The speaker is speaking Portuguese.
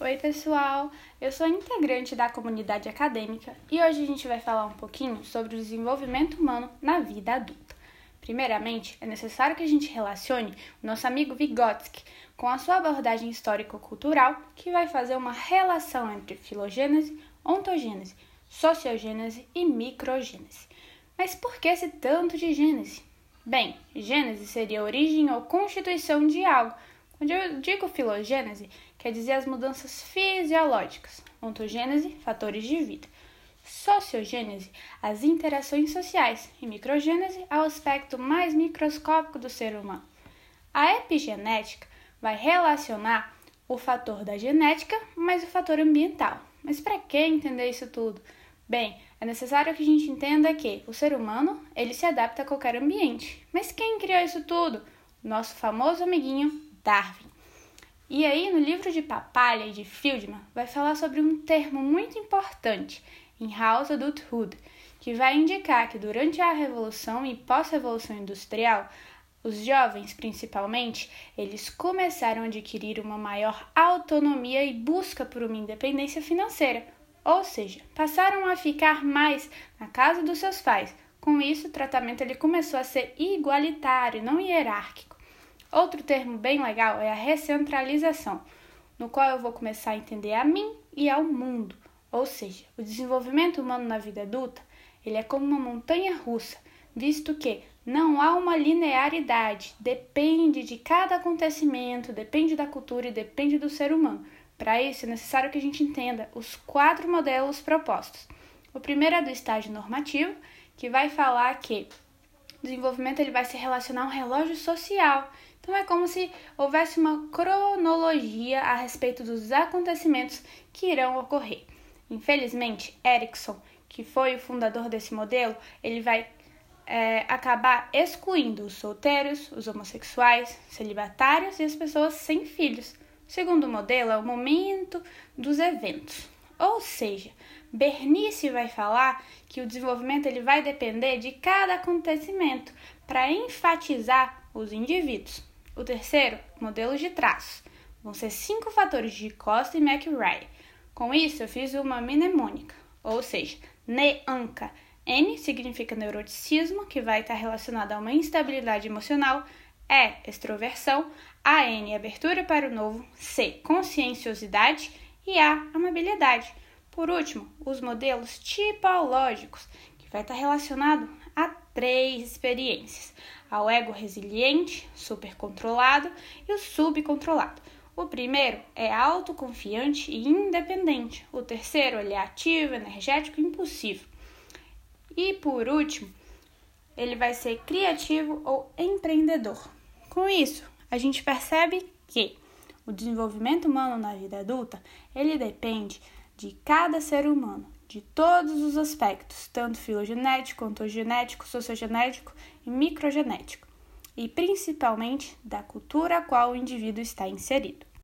Oi, pessoal! Eu sou integrante da comunidade acadêmica e hoje a gente vai falar um pouquinho sobre o desenvolvimento humano na vida adulta. Primeiramente, é necessário que a gente relacione o nosso amigo Vygotsky com a sua abordagem histórico-cultural, que vai fazer uma relação entre filogênese, ontogênese, sociogênese e microgênese. Mas por que esse tanto de gênese? Bem, gênese seria a origem ou constituição de algo. Quando eu digo filogênese, quer dizer as mudanças fisiológicas. Ontogênese, fatores de vida. Sociogênese, as interações sociais. E microgênese, ao aspecto mais microscópico do ser humano. A epigenética vai relacionar o fator da genética mais o fator ambiental. Mas para que entender isso tudo? Bem, é necessário que a gente entenda que o ser humano ele se adapta a qualquer ambiente. Mas quem criou isso tudo? Nosso famoso amiguinho Darwin. E aí, no livro de Papalha e de Fieldman, vai falar sobre um termo muito importante em House Adulthood, que vai indicar que durante a Revolução e pós-Revolução Industrial, os jovens, principalmente, eles começaram a adquirir uma maior autonomia e busca por uma independência financeira, ou seja, passaram a ficar mais na casa dos seus pais. Com isso, o tratamento ele começou a ser igualitário, não hierárquico. Outro termo bem legal é a recentralização, no qual eu vou começar a entender a mim e ao mundo. Ou seja, o desenvolvimento humano na vida adulta, ele é como uma montanha russa, visto que não há uma linearidade, depende de cada acontecimento, depende da cultura e depende do ser humano. Para isso, é necessário que a gente entenda os quatro modelos propostos. O primeiro é do estágio normativo, que vai falar que desenvolvimento ele vai se relacionar a um relógio social. Então, é como se houvesse uma cronologia a respeito dos acontecimentos que irão ocorrer. Infelizmente, Erickson, que foi o fundador desse modelo, ele vai é, acabar excluindo os solteiros, os homossexuais, celibatários e as pessoas sem filhos. O segundo modelo é o momento dos eventos. Ou seja, Bernice vai falar que o desenvolvimento ele vai depender de cada acontecimento para enfatizar os indivíduos. O terceiro, modelo de traços. Vão ser cinco fatores de Costa e McRae. Com isso, eu fiz uma mnemônica, ou seja, NEANCA. N significa neuroticismo, que vai estar relacionado a uma instabilidade emocional. E, extroversão. A N, abertura para o novo, C, conscienciosidade e A, amabilidade. Por último, os modelos tipológicos, que vai estar relacionado a três experiências: ao ego resiliente, supercontrolado e o subcontrolado. O primeiro é autoconfiante e independente. O terceiro, ele é ativo, energético e impulsivo. E por último, ele vai ser criativo ou empreendedor. Com isso, a gente percebe que o desenvolvimento humano na vida adulta, ele depende de cada ser humano, de todos os aspectos, tanto filogenético, ontogenético, sociogenético e microgenético, e principalmente da cultura a qual o indivíduo está inserido.